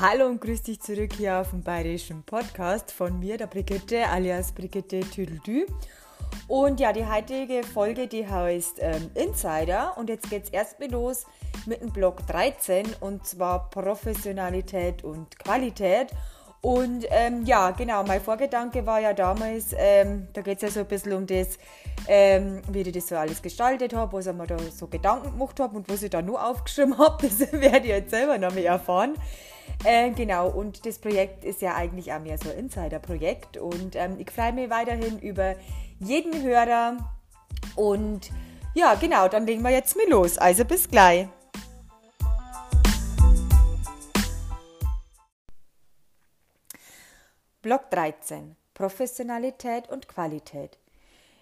Hallo und grüß dich zurück hier auf dem Bayerischen Podcast von mir, der Brigitte alias Brigitte Tüdeldü. Und ja, die heutige Folge, die heißt ähm, Insider. Und jetzt geht es erstmal los mit dem Blog 13 und zwar Professionalität und Qualität. Und ähm, ja, genau, mein Vorgedanke war ja damals, ähm, da geht es ja so ein bisschen um das, ähm, wie ich das so alles gestaltet habe, was ich mir da so Gedanken gemacht habe und was ich da nur aufgeschrieben habe, das werde ich jetzt selber noch mehr erfahren. Äh, genau, und das Projekt ist ja eigentlich auch mehr so ein Insider-Projekt und ähm, ich freue mich weiterhin über jeden Hörer und ja, genau, dann legen wir jetzt mal los. Also bis gleich. Block 13. Professionalität und Qualität.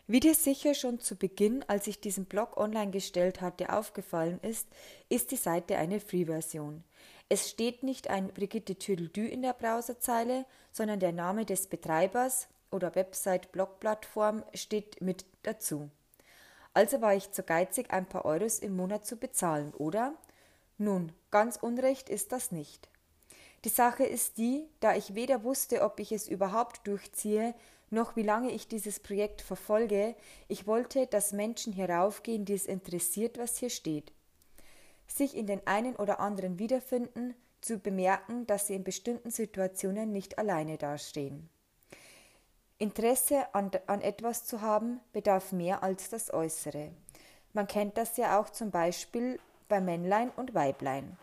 Wie dir sicher schon zu Beginn, als ich diesen Blog online gestellt hatte, aufgefallen ist, ist die Seite eine Free-Version. Es steht nicht ein Brigitte Tüdeldü in der Browserzeile, sondern der Name des Betreibers oder Website-Blog-Plattform steht mit dazu. Also war ich zu geizig, ein paar Euros im Monat zu bezahlen, oder? Nun, ganz unrecht ist das nicht. Die Sache ist die, da ich weder wusste, ob ich es überhaupt durchziehe, noch wie lange ich dieses Projekt verfolge, ich wollte, dass Menschen hieraufgehen, die es interessiert, was hier steht. Sich in den einen oder anderen wiederfinden, zu bemerken, dass sie in bestimmten Situationen nicht alleine dastehen. Interesse an, an etwas zu haben, bedarf mehr als das Äußere. Man kennt das ja auch zum Beispiel bei Männlein und Weiblein.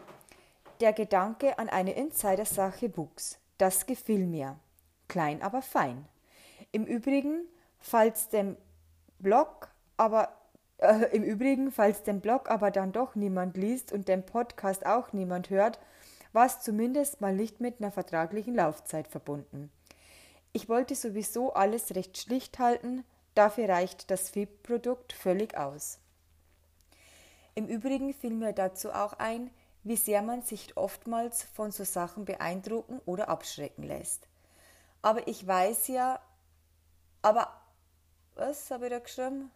Der Gedanke an eine Insidersache wuchs. Das gefiel mir. Klein, aber fein. Im Übrigen, falls dem Blog aber äh, im Übrigen, falls den Blog aber dann doch niemand liest und den Podcast auch niemand hört, war es zumindest mal nicht mit einer vertraglichen Laufzeit verbunden. Ich wollte sowieso alles recht schlicht halten, dafür reicht das FIB-Produkt völlig aus. Im Übrigen fiel mir dazu auch ein, wie sehr man sich oftmals von so Sachen beeindrucken oder abschrecken lässt. Aber ich weiß ja, aber was habe ich da geschrieben?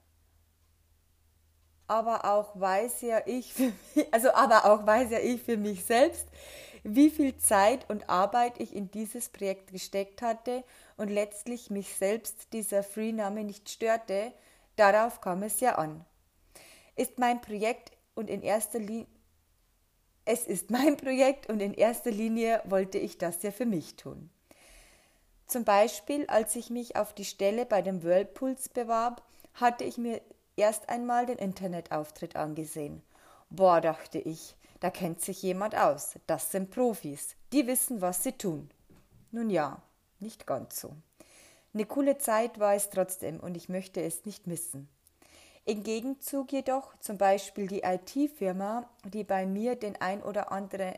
Aber auch weiß ja ich für mich, also aber auch weiß ja ich für mich selbst, wie viel Zeit und Arbeit ich in dieses Projekt gesteckt hatte und letztlich mich selbst dieser Free-Name nicht störte, darauf kam es ja an. Ist mein Projekt und in erster Linie es ist mein Projekt und in erster Linie wollte ich das ja für mich tun. Zum Beispiel, als ich mich auf die Stelle bei dem Whirlpools bewarb, hatte ich mir erst einmal den Internetauftritt angesehen. Boah, dachte ich, da kennt sich jemand aus. Das sind Profis. Die wissen, was sie tun. Nun ja, nicht ganz so. Eine coole Zeit war es trotzdem und ich möchte es nicht missen. Im Gegenzug jedoch zum Beispiel die IT-Firma, die bei mir den ein oder anderen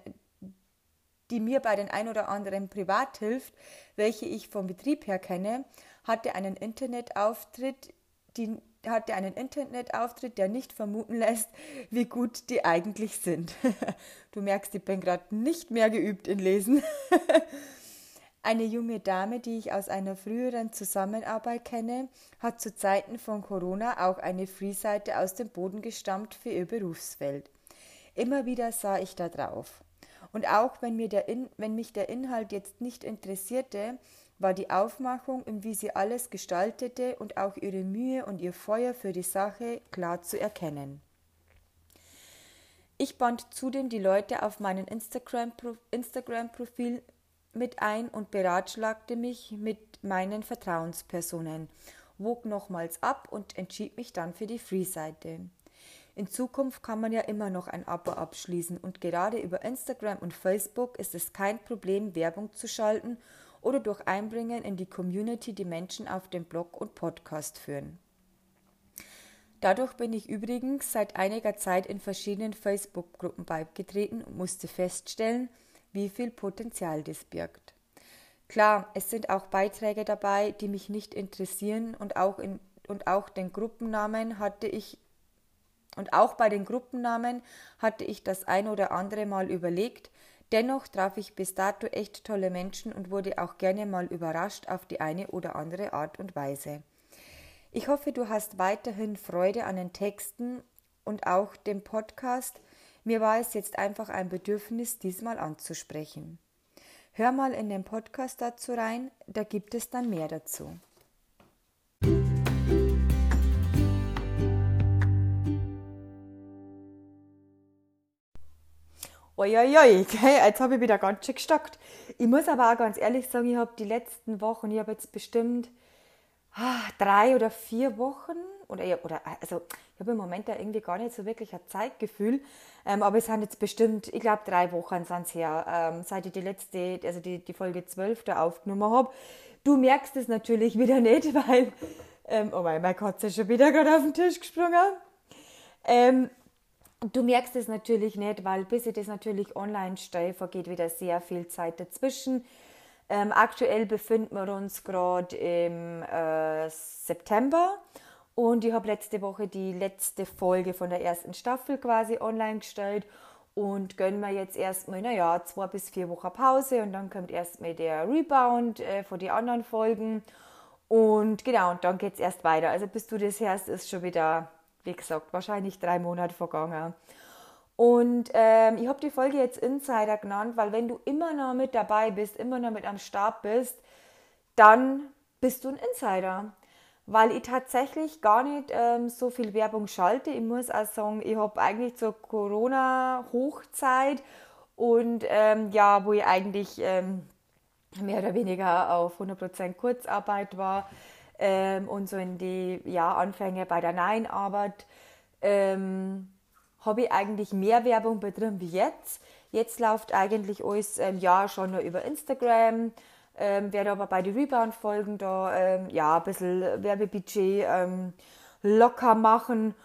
die mir bei den ein oder anderen privat hilft, welche ich vom Betrieb her kenne, hatte einen Internetauftritt, die hatte einen Internetauftritt, der nicht vermuten lässt, wie gut die eigentlich sind. Du merkst, ich bin gerade nicht mehr geübt in Lesen. Eine junge Dame, die ich aus einer früheren Zusammenarbeit kenne, hat zu Zeiten von Corona auch eine Free-Seite aus dem Boden gestammt für ihr Berufsfeld. Immer wieder sah ich da drauf. Und auch wenn, mir der In wenn mich der Inhalt jetzt nicht interessierte, war die Aufmachung und wie sie alles gestaltete und auch ihre Mühe und ihr Feuer für die Sache klar zu erkennen. Ich band zudem die Leute auf meinen Instagram-Profil Instagram mit ein und beratschlagte mich mit meinen Vertrauenspersonen, wog nochmals ab und entschied mich dann für die Free-Seite. In Zukunft kann man ja immer noch ein Abo abschließen und gerade über Instagram und Facebook ist es kein Problem, Werbung zu schalten oder durch Einbringen in die Community die Menschen auf dem Blog und Podcast führen. Dadurch bin ich übrigens seit einiger Zeit in verschiedenen Facebook-Gruppen beigetreten und musste feststellen, wie viel Potenzial dies birgt. Klar, es sind auch Beiträge dabei, die mich nicht interessieren und auch, in, und auch den Gruppennamen hatte ich und auch bei den Gruppennamen hatte ich das ein oder andere Mal überlegt, dennoch traf ich bis dato echt tolle Menschen und wurde auch gerne mal überrascht auf die eine oder andere Art und Weise. Ich hoffe, du hast weiterhin Freude an den Texten und auch dem Podcast mir war es jetzt einfach ein Bedürfnis, diesmal anzusprechen. Hör mal in den Podcast dazu rein, da gibt es dann mehr dazu. Uiuiui, okay, jetzt habe ich wieder ganz schön gestockt. Ich muss aber auch ganz ehrlich sagen, ich habe die letzten Wochen, ich habe jetzt bestimmt ah, drei oder vier Wochen, oder, oder also ich habe im Moment da irgendwie gar nicht so wirklich ein Zeitgefühl, ähm, aber es sind jetzt bestimmt, ich glaube drei Wochen sind es her, ähm, seit ich die letzte, also die, die Folge 12 da aufgenommen habe. Du merkst es natürlich wieder nicht, weil, ähm, oh mein, meine Katze ist schon wieder gerade auf den Tisch gesprungen. Ähm, Du merkst es natürlich nicht, weil bis ich das natürlich online stelle, vergeht wieder sehr viel Zeit dazwischen. Ähm, aktuell befinden wir uns gerade im äh, September und ich habe letzte Woche die letzte Folge von der ersten Staffel quasi online gestellt und gönnen mir jetzt erstmal, naja, zwei bis vier Wochen Pause und dann kommt erstmal der Rebound äh, von den anderen Folgen und genau, und dann geht es erst weiter. Also bis du das hörst, ist schon wieder wie gesagt, wahrscheinlich drei Monate vergangen. Und ähm, ich habe die Folge jetzt Insider genannt, weil wenn du immer noch mit dabei bist, immer noch mit am Start bist, dann bist du ein Insider. Weil ich tatsächlich gar nicht ähm, so viel Werbung schalte. Ich muss auch sagen, ich habe eigentlich zur Corona-Hochzeit und ähm, ja, wo ich eigentlich ähm, mehr oder weniger auf 100% Kurzarbeit war, ähm, und so in die ja, Anfänge bei der Nein-Arbeit ähm, habe ich eigentlich mehr Werbung betrieben wie jetzt. Jetzt läuft eigentlich alles ähm, ja schon nur über Instagram. Ähm, werde aber bei den Rebound-Folgen da ähm, ja ein bisschen Werbebudget ähm, locker machen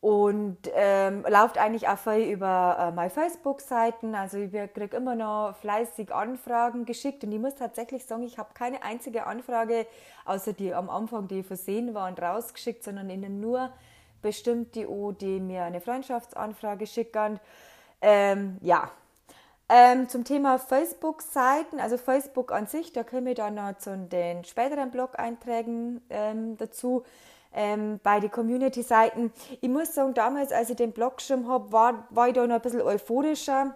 und ähm, läuft eigentlich auch viel über äh, meine Facebook-Seiten. Also ich kriege immer noch fleißig Anfragen geschickt und ich muss tatsächlich sagen, ich habe keine einzige Anfrage, außer die am Anfang, die versehen waren, rausgeschickt, sondern ihnen nur bestimmt die, die mir eine Freundschaftsanfrage schicken. Ähm, ja, ähm, zum Thema Facebook-Seiten, also Facebook an sich, da komme ich dann noch zu den späteren Blog-Einträgen ähm, dazu ähm, bei den Community-Seiten. Ich muss sagen, damals, als ich den Blog geschrieben habe, war, war ich da noch ein bisschen euphorischer.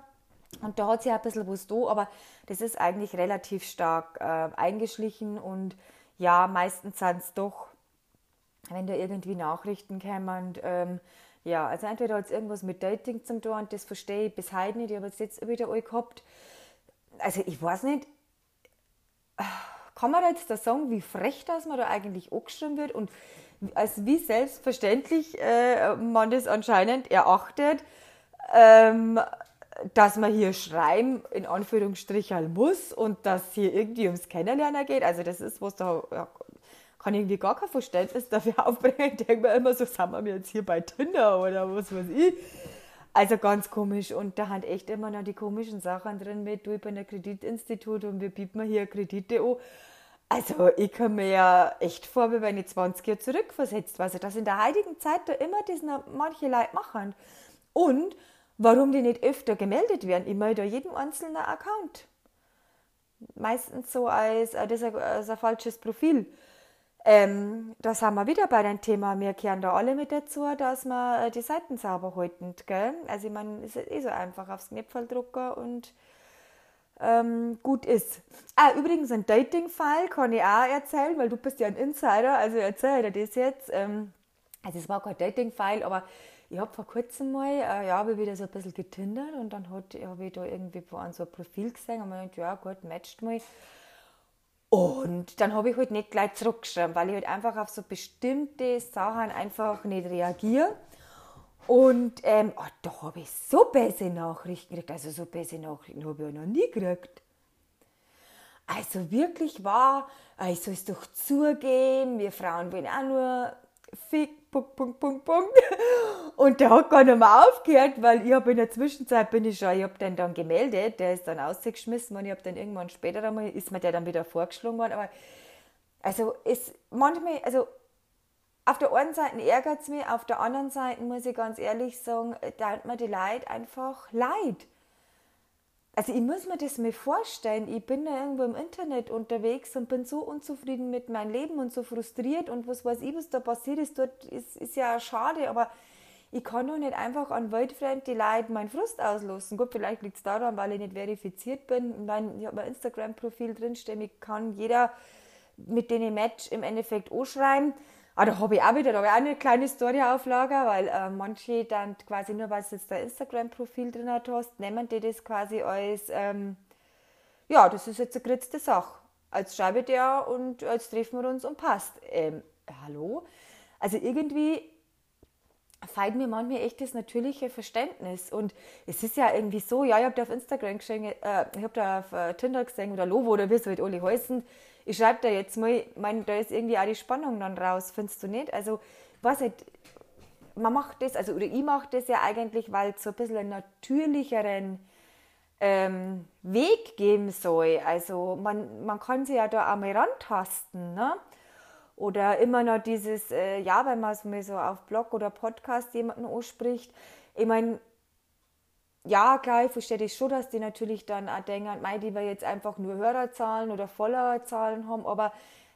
Und da hat sich ein bisschen was da, aber das ist eigentlich relativ stark äh, eingeschlichen und ja, meistens sind es doch, wenn da irgendwie Nachrichten kommen, ähm, ja, also entweder hat es irgendwas mit Dating zum tun und das verstehe ich bis heute nicht, ich habe es jetzt wieder alle gehabt. Also ich weiß nicht, kann man jetzt da sagen, wie frech das man da eigentlich angeschrieben wird und als wie selbstverständlich äh, man das anscheinend erachtet, ähm, dass man hier schreiben in Anführungsstrichen muss und dass hier irgendwie ums Kennenlernen geht. Also das ist was da ja, kann irgendwie gar kein Verständnis dafür aufbringen. Ich denke mir immer so, sind wir jetzt hier bei Tinder oder was weiß ich. Also ganz komisch und da hat echt immer noch die komischen Sachen drin mit, du, ich bin ein Kreditinstitut und wir bieten hier Kredite an. Also ich kann mir ja echt vor, wie wenn ich 20 Jahre zurückversetzt war. Also dass in der heutigen Zeit da immer das manche Leute machen. Und warum die nicht öfter gemeldet werden. Ich melde jedem einzelnen Account. Meistens so als, äh, das ein, als ein falsches Profil. Ähm, da sind wir wieder bei dem Thema, wir kehren da alle mit dazu, dass wir äh, die Seiten sauber halten. Gell? Also ich meine, es ist eh so einfach aufs Knöpfel drucken und ähm, gut ist. Ah, übrigens ein Dating-Fall kann ich auch erzählen, weil du bist ja ein Insider, also erzähl dir das jetzt. Ähm, also es war kein Dating-File, aber ich habe vor kurzem mal, äh, ja, habe ich wieder so ein bisschen getindert und dann habe ich da irgendwie an so ein Profil gesehen und mir gedacht, ja gut, matcht mal. Und dann habe ich halt nicht gleich zurückgeschrieben, weil ich halt einfach auf so bestimmte Sachen einfach nicht reagiere. Und ähm, oh, da habe ich so böse Nachrichten gekriegt. Also so böse Nachrichten habe ich noch nie gekriegt. Also wirklich war, ich soll es doch zugeben, wir Frauen wollen auch nur Fick, Punkt, Punkt, Punkt, Punkt. Und der hat gar nicht mehr aufgehört, weil ich habe in der Zwischenzeit bin ich schon, ich habe den dann gemeldet, der ist dann ausgeschmissen worden, ich habe dann irgendwann später einmal, ist mir der dann wieder vorgeschlagen worden, aber also es manchmal, also auf der einen Seite ärgert es mich, auf der anderen Seite muss ich ganz ehrlich sagen, da mir die Leid einfach leid. Also ich muss mir das mal vorstellen, ich bin da irgendwo im Internet unterwegs und bin so unzufrieden mit meinem Leben und so frustriert und was weiß ich, was da passiert ist, dort ist, ist ja schade, aber ich kann doch nicht einfach an wildfremde Leute meinen Frust auslassen. Gut, vielleicht liegt es daran, weil ich nicht verifiziert bin. Ich, mein, ich habe mein Instagram-Profil drinstehen, ich kann jeder, mit dem ich match, im Endeffekt anschreiben. Aber da habe ich auch wieder, da habe ich auch eine kleine Story auf Lager, weil äh, manche dann quasi nur, weil du jetzt dein Instagram-Profil drin hast, nehmen die das quasi als, ähm, ja, das ist jetzt eine geritze Sache. Als schreibe ich dir und als treffen wir uns und passt. Ähm, hallo? Also irgendwie fehlt mir manchmal echt das natürliche Verständnis. Und es ist ja irgendwie so, ja, ich habe da auf Instagram gesehen, äh, ich habe da auf äh, Tinder gesehen oder Lovo oder wie es halt alle heißen. Ich schreibe da jetzt mal, mein, da ist irgendwie auch die Spannung dann raus, findest du nicht? Also, was halt, man macht das, also, oder ich mache das ja eigentlich, weil es so ein bisschen einen natürlicheren ähm, Weg geben soll. Also, man, man kann sich ja da auch mal rantasten, ne? Oder immer noch dieses, äh, ja, wenn man es mir so auf Blog oder Podcast jemanden anspricht. Ich meine, ja, klar, ich verstehe das schon, dass die natürlich dann auch denken, mei, die wir jetzt einfach nur Hörerzahlen oder Followerzahlen haben, aber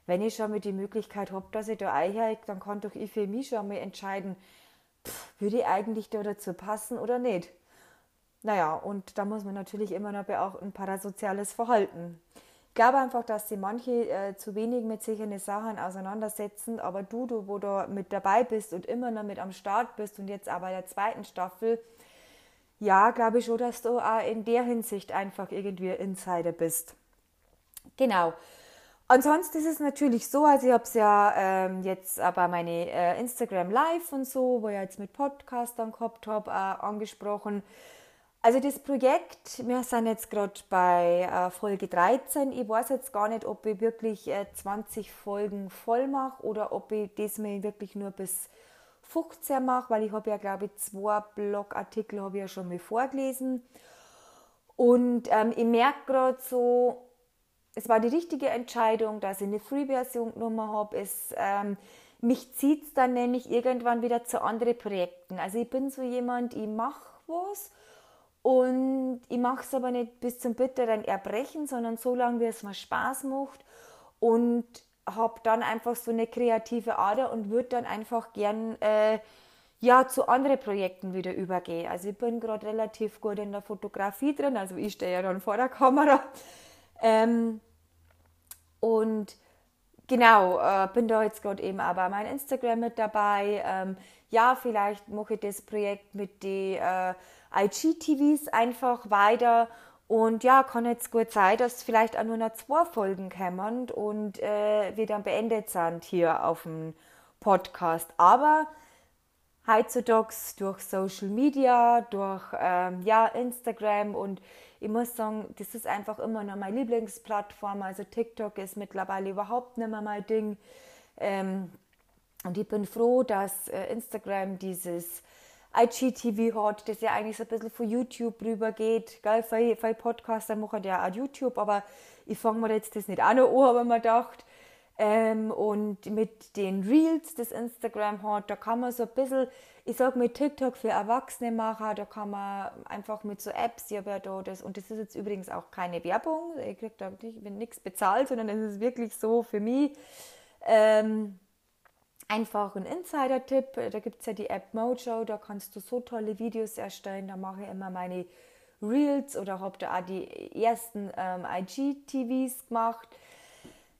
wenn ich schon mal die Möglichkeit habe, dass ich da einheige, dann kann doch ich für mich schon mal entscheiden, würde ich eigentlich da dazu passen oder nicht. Naja, und da muss man natürlich immer noch beachten, parasoziales Verhalten glaube einfach, dass sie manche äh, zu wenig mit solchen Sachen auseinandersetzen, aber du, du, wo du mit dabei bist und immer noch mit am Start bist und jetzt aber der zweiten Staffel, ja, glaube ich schon, dass du auch in der Hinsicht einfach irgendwie Insider bist. Genau. Ansonsten ist es natürlich so, also ich habe es ja ähm, jetzt aber meine äh, Instagram Live und so, wo ich jetzt mit Podcastern gehabt habe, äh, angesprochen. Also das Projekt, wir sind jetzt gerade bei äh, Folge 13. Ich weiß jetzt gar nicht, ob ich wirklich äh, 20 Folgen voll mache oder ob ich das mal wirklich nur bis 15 mache, weil ich habe ja, glaube ich, zwei Blogartikel habe ich ja schon mal vorgelesen. Und ähm, ich merke gerade so, es war die richtige Entscheidung, dass ich eine Free-Version genommen habe. Ähm, mich zieht es dann nämlich irgendwann wieder zu anderen Projekten. Also ich bin so jemand, ich mache was und ich mache es aber nicht bis zum bitteren Erbrechen, sondern so lange, wie es mir Spaß macht. Und habe dann einfach so eine kreative Ader und würde dann einfach gern äh, ja, zu anderen Projekten wieder übergehen. Also ich bin gerade relativ gut in der Fotografie drin, also ich stehe ja dann vor der Kamera. Ähm, und genau, äh, bin da jetzt gerade eben auch bei meinem Instagram mit dabei. Ähm, ja, vielleicht mache ich das Projekt mit den äh, IGTVs einfach weiter. Und ja, kann jetzt gut sein, dass vielleicht auch nur noch zwei Folgen kommen und äh, wir dann beendet sind hier auf dem Podcast. Aber heutzutage durch Social Media, durch ähm, ja, Instagram und ich muss sagen, das ist einfach immer noch meine Lieblingsplattform. Also TikTok ist mittlerweile überhaupt nicht mehr mein Ding. Ähm, und ich bin froh, dass äh, Instagram dieses IGTV hat, das ja eigentlich so ein bisschen von YouTube rübergeht. Gell? Viele, Podcaster machen ja auch YouTube, aber ich fange mir jetzt das nicht auch noch an, habe ich mir gedacht. Ähm, und mit den Reels, das Instagram hat, da kann man so ein bisschen, ich sage mit TikTok für Erwachsene machen, da kann man einfach mit so Apps, ich habe ja da das, und das ist jetzt übrigens auch keine Werbung, ich kriege da nichts bezahlt, sondern es ist wirklich so für mich, ähm, einfach ein Insider-Tipp. Da gibt es ja die App Mojo, da kannst du so tolle Videos erstellen. Da mache ich immer meine Reels oder habe da auch die ersten ähm, IGTVs gemacht.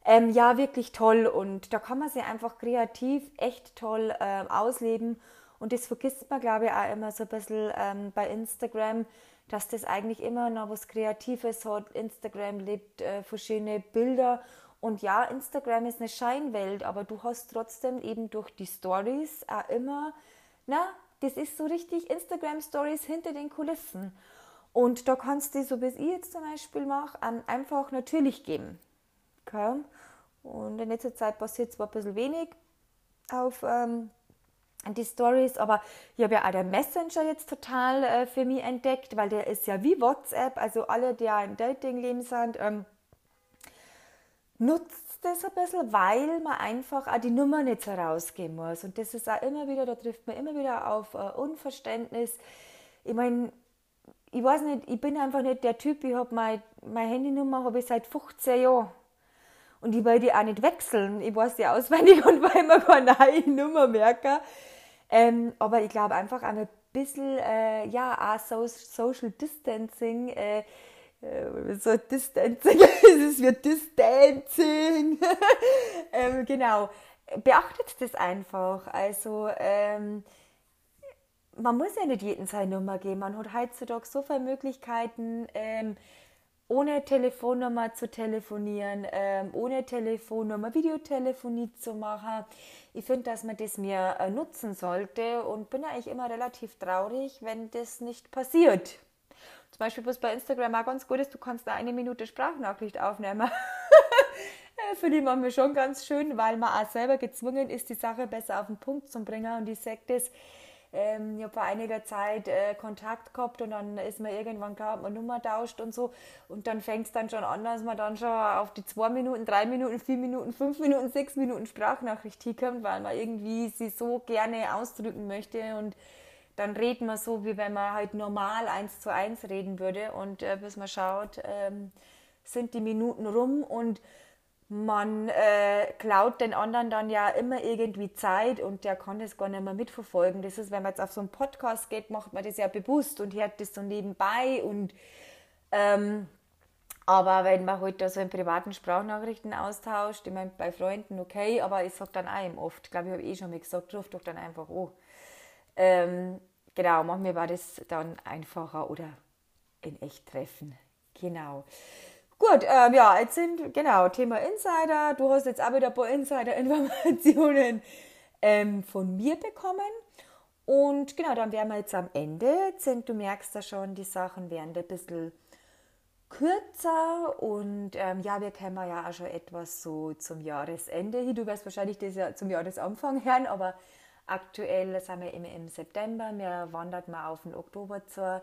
Ähm, ja, wirklich toll und da kann man sich einfach kreativ echt toll ähm, ausleben. Und das vergisst man, glaube ich, auch immer so ein bisschen ähm, bei Instagram, dass das eigentlich immer noch was Kreatives hat. Instagram lebt äh, verschiedene Bilder und ja, Instagram ist eine Scheinwelt, aber du hast trotzdem eben durch die Stories auch immer, na, das ist so richtig Instagram Stories hinter den Kulissen. Und da kannst du, so wie ich jetzt zum Beispiel mache, einfach natürlich geben. Okay? Und in letzter Zeit passiert zwar ein bisschen wenig auf ähm, die Stories, aber ich habe ja auch den Messenger jetzt total äh, für mich entdeckt, weil der ist ja wie WhatsApp, also alle, die ja im Dating-Leben sind, ähm, nutzt das ein bisschen, weil man einfach auch die Nummer nicht so rausgeben muss. Und das ist auch immer wieder, da trifft man immer wieder auf uh, Unverständnis. Ich meine, ich weiß nicht, ich bin einfach nicht der Typ, ich habe meine, meine Handynummer habe ich seit 15 Jahren. Und ich will die auch nicht wechseln. Ich weiß die auswendig und will immer keine neue Nummer merken. Ähm, aber ich glaube einfach ein bisschen, äh, ja, auch so, Social Distancing, äh, äh, so Distancing, es wie Distancing. ähm, genau, beachtet das einfach. Also, ähm, man muss ja nicht jeden seine Nummer geben. Man hat heutzutage so viele Möglichkeiten, ähm, ohne Telefonnummer zu telefonieren, ähm, ohne Telefonnummer Videotelefonie zu machen. Ich finde, dass man das mehr äh, nutzen sollte und bin eigentlich immer relativ traurig, wenn das nicht passiert. Zum Beispiel, was bei Instagram auch ganz gut ist, du kannst da eine Minute Sprachnachricht aufnehmen. Finde ich manchmal schon ganz schön, weil man auch selber gezwungen ist, die Sache besser auf den Punkt zu bringen. Und ich sage das, ähm, ich habe vor einiger Zeit äh, Kontakt gehabt und dann ist man irgendwann klar, hat man Nummer tauscht und so. Und dann fängt es dann schon an, dass man dann schon auf die zwei Minuten, drei Minuten, vier Minuten, fünf Minuten, sechs Minuten Sprachnachricht hinkommt, weil man irgendwie sie so gerne ausdrücken möchte und dann redet man so, wie wenn man halt normal eins zu eins reden würde. Und äh, bis man schaut, ähm, sind die Minuten rum und man äh, klaut den anderen dann ja immer irgendwie Zeit und der kann das gar nicht mehr mitverfolgen. Das ist, wenn man jetzt auf so einen Podcast geht, macht man das ja bewusst und hört das so nebenbei und ähm, aber wenn man halt da so in privaten Sprachnachrichten austauscht, ich meine, bei Freunden okay, aber ich sage dann einem oft, glaube, ich habe eh schon mal gesagt, ruf doch dann einfach oh. Ähm, genau, manchmal war das dann einfacher oder in echt treffen. Genau. Gut, ähm, ja, jetzt sind, genau, Thema Insider. Du hast jetzt auch wieder ein paar Insider-Informationen ähm, von mir bekommen. Und genau, dann wären wir jetzt am Ende. Sind, du merkst ja schon, die Sachen werden ein bisschen kürzer und ähm, ja, wir kennen ja auch schon etwas so zum Jahresende. Du wirst wahrscheinlich das ja zum Jahresanfang hören, aber aktuell sind wir immer im September. Wir wandern mal auf den Oktober zu.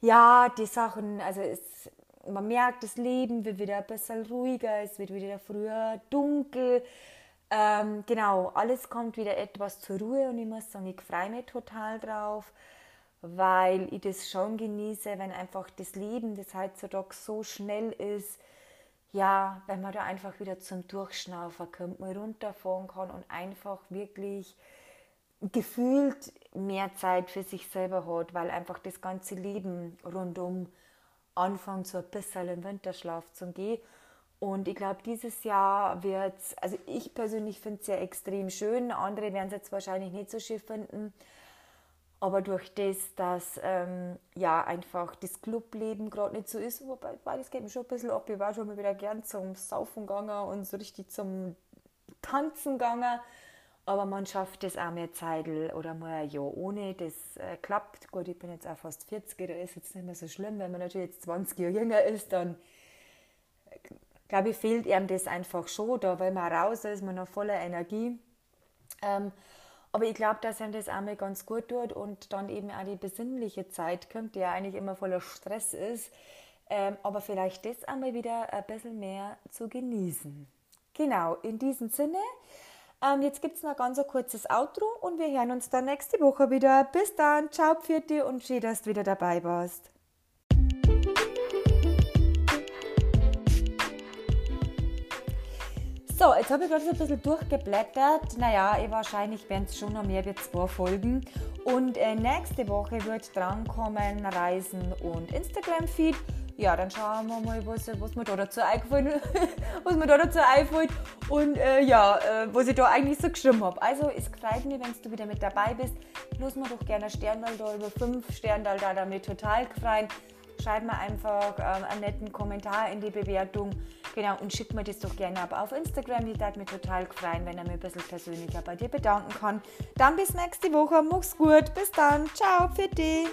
Ja, die Sachen, also es man merkt, das Leben wird wieder ein bisschen ruhiger, es wird wieder früher dunkel. Ähm, genau, alles kommt wieder etwas zur Ruhe und ich muss sagen, ich freue mich total drauf, weil ich das schon genieße, wenn einfach das Leben, das heutzutage so schnell ist, ja, wenn man da einfach wieder zum Durchschnaufen kommt, mal runterfahren kann und einfach wirklich gefühlt mehr Zeit für sich selber hat, weil einfach das ganze Leben rundum anfangen, so ein bisschen im Winterschlaf zu gehen. Und ich glaube, dieses Jahr wird also ich persönlich finde es ja extrem schön, andere werden es jetzt wahrscheinlich nicht so schön finden. Aber durch das, dass ähm, ja einfach das Clubleben gerade nicht so ist, wobei das geht mir schon ein bisschen ab. Ich war schon mal wieder gern zum Saufen gegangen und so richtig zum Tanzen gegangen aber man schafft es auch mehr Zeit oder mal ein Jahr ohne. Das äh, klappt. Gut, ich bin jetzt auch fast 40, da ist jetzt nicht mehr so schlimm. Wenn man natürlich jetzt 20 Jahre jünger ist, dann äh, glaube ich, fehlt einem das einfach schon. Da, weil man raus ist, man noch voller Energie. Ähm, aber ich glaube, dass einem das einmal ganz gut tut und dann eben auch die besinnliche Zeit kommt, die ja eigentlich immer voller Stress ist. Ähm, aber vielleicht das einmal wieder ein bisschen mehr zu genießen. Genau, in diesem Sinne. Ähm, jetzt gibt es noch ganz ein kurzes Outro und wir hören uns dann nächste Woche wieder. Bis dann, ciao, Pfirti und schön, dass du wieder dabei warst. So, jetzt habe ich gerade so ein bisschen durchgeblättert. Naja, ich wahrscheinlich werden es schon noch mehr wie zwei Folgen. Und äh, nächste Woche wird drankommen Reisen und Instagram-Feed ja, dann schauen wir mal, was, was mir da dazu eingefallen was mir da dazu einfällt und äh, ja, äh, was ich da eigentlich so geschrieben habe. Also es freut mich, wenn du wieder mit dabei bist. Lass mir doch gerne ein Sterndal da über fünf Sterndal da, damit total gefreut. Schreib mir einfach ähm, einen netten Kommentar in die Bewertung. Genau, und schick mir das doch gerne ab auf Instagram. Ich würde mich total freuen, wenn er mir ein bisschen persönlicher bei dir bedanken kann. Dann bis nächste Woche. Mach's gut. Bis dann. Ciao. Für dich.